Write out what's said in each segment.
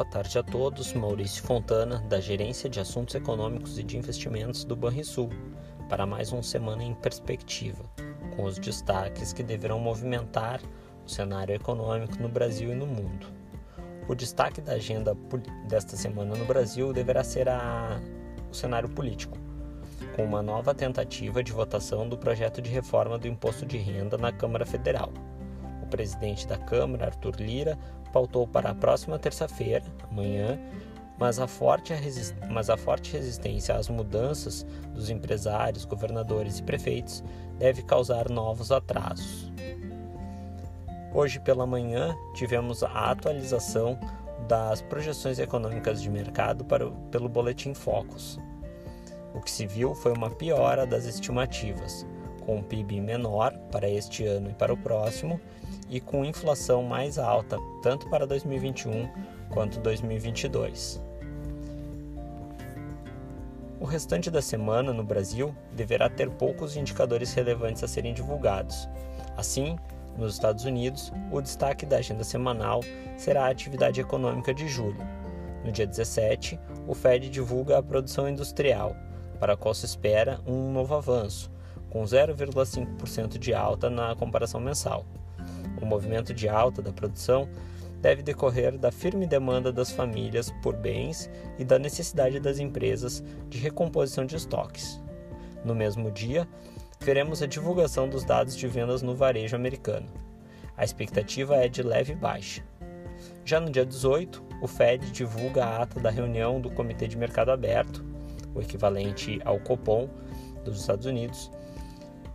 Boa tarde a todos. Maurício Fontana, da Gerência de Assuntos Econômicos e de Investimentos do Banrisul, para mais uma semana em perspectiva, com os destaques que deverão movimentar o cenário econômico no Brasil e no mundo. O destaque da agenda desta semana no Brasil deverá ser a... o cenário político, com uma nova tentativa de votação do projeto de reforma do imposto de renda na Câmara Federal presidente da Câmara, Arthur Lira, pautou para a próxima terça-feira, amanhã, mas a, forte mas a forte resistência às mudanças dos empresários, governadores e prefeitos deve causar novos atrasos. Hoje pela manhã tivemos a atualização das projeções econômicas de mercado para, pelo Boletim Focus. O que se viu foi uma piora das estimativas, com um PIB menor para este ano e para o próximo, e com inflação mais alta tanto para 2021 quanto 2022. O restante da semana no Brasil deverá ter poucos indicadores relevantes a serem divulgados. Assim, nos Estados Unidos, o destaque da agenda semanal será a atividade econômica de julho. No dia 17, o Fed divulga a produção industrial, para a qual se espera um novo avanço, com 0,5% de alta na comparação mensal. O movimento de alta da produção deve decorrer da firme demanda das famílias por bens e da necessidade das empresas de recomposição de estoques. No mesmo dia, veremos a divulgação dos dados de vendas no varejo americano. A expectativa é de leve baixa. Já no dia 18, o Fed divulga a ata da reunião do Comitê de Mercado Aberto, o equivalente ao Copom dos Estados Unidos,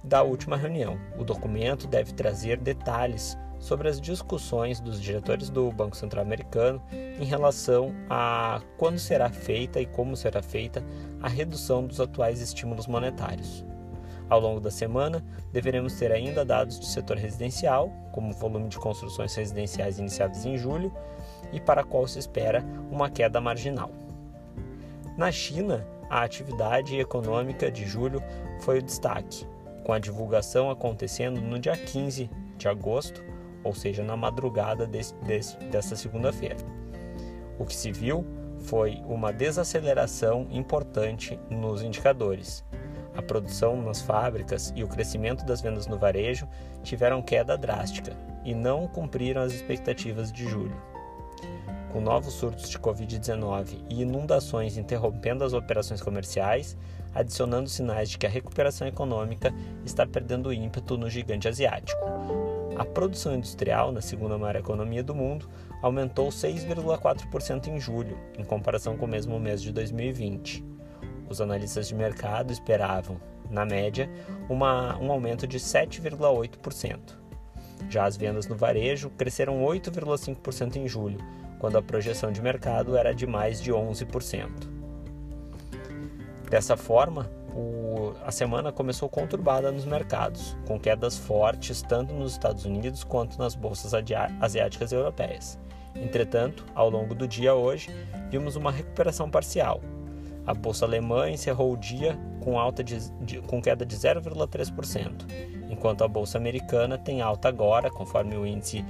da última reunião. O documento deve trazer detalhes sobre as discussões dos diretores do Banco Central Americano em relação a quando será feita e como será feita a redução dos atuais estímulos monetários. Ao longo da semana, deveremos ter ainda dados do setor residencial, como o volume de construções residenciais iniciadas em julho, e para a qual se espera uma queda marginal. Na China, a atividade econômica de julho foi o destaque, com a divulgação acontecendo no dia 15 de agosto, ou seja, na madrugada desse, desse, desta segunda-feira. O que se viu foi uma desaceleração importante nos indicadores. A produção nas fábricas e o crescimento das vendas no varejo tiveram queda drástica e não cumpriram as expectativas de julho. Com novos surtos de Covid-19 e inundações interrompendo as operações comerciais, adicionando sinais de que a recuperação econômica está perdendo ímpeto no gigante asiático. A produção industrial, na segunda maior economia do mundo, aumentou 6,4% em julho, em comparação com o mesmo mês de 2020. Os analistas de mercado esperavam, na média, uma, um aumento de 7,8%. Já as vendas no varejo cresceram 8,5% em julho, quando a projeção de mercado era de mais de 11%. Dessa forma, o, a semana começou conturbada nos mercados, com quedas fortes tanto nos Estados Unidos quanto nas bolsas asiáticas e europeias. Entretanto, ao longo do dia hoje, vimos uma recuperação parcial. A bolsa alemã encerrou o dia com, alta de, de, com queda de 0,3%, enquanto a bolsa americana tem alta agora, conforme o índice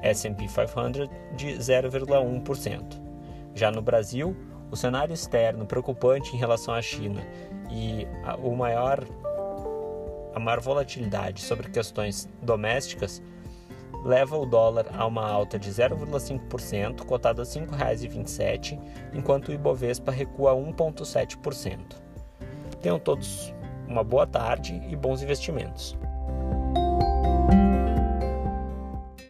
S&P 500, de 0,1%. Já no Brasil, o cenário externo preocupante em relação à China e a, o maior, a maior volatilidade sobre questões domésticas leva o dólar a uma alta de 0,5%, cotado a R$ 5,27, enquanto o Ibovespa recua 1,7%. Tenham todos uma boa tarde e bons investimentos.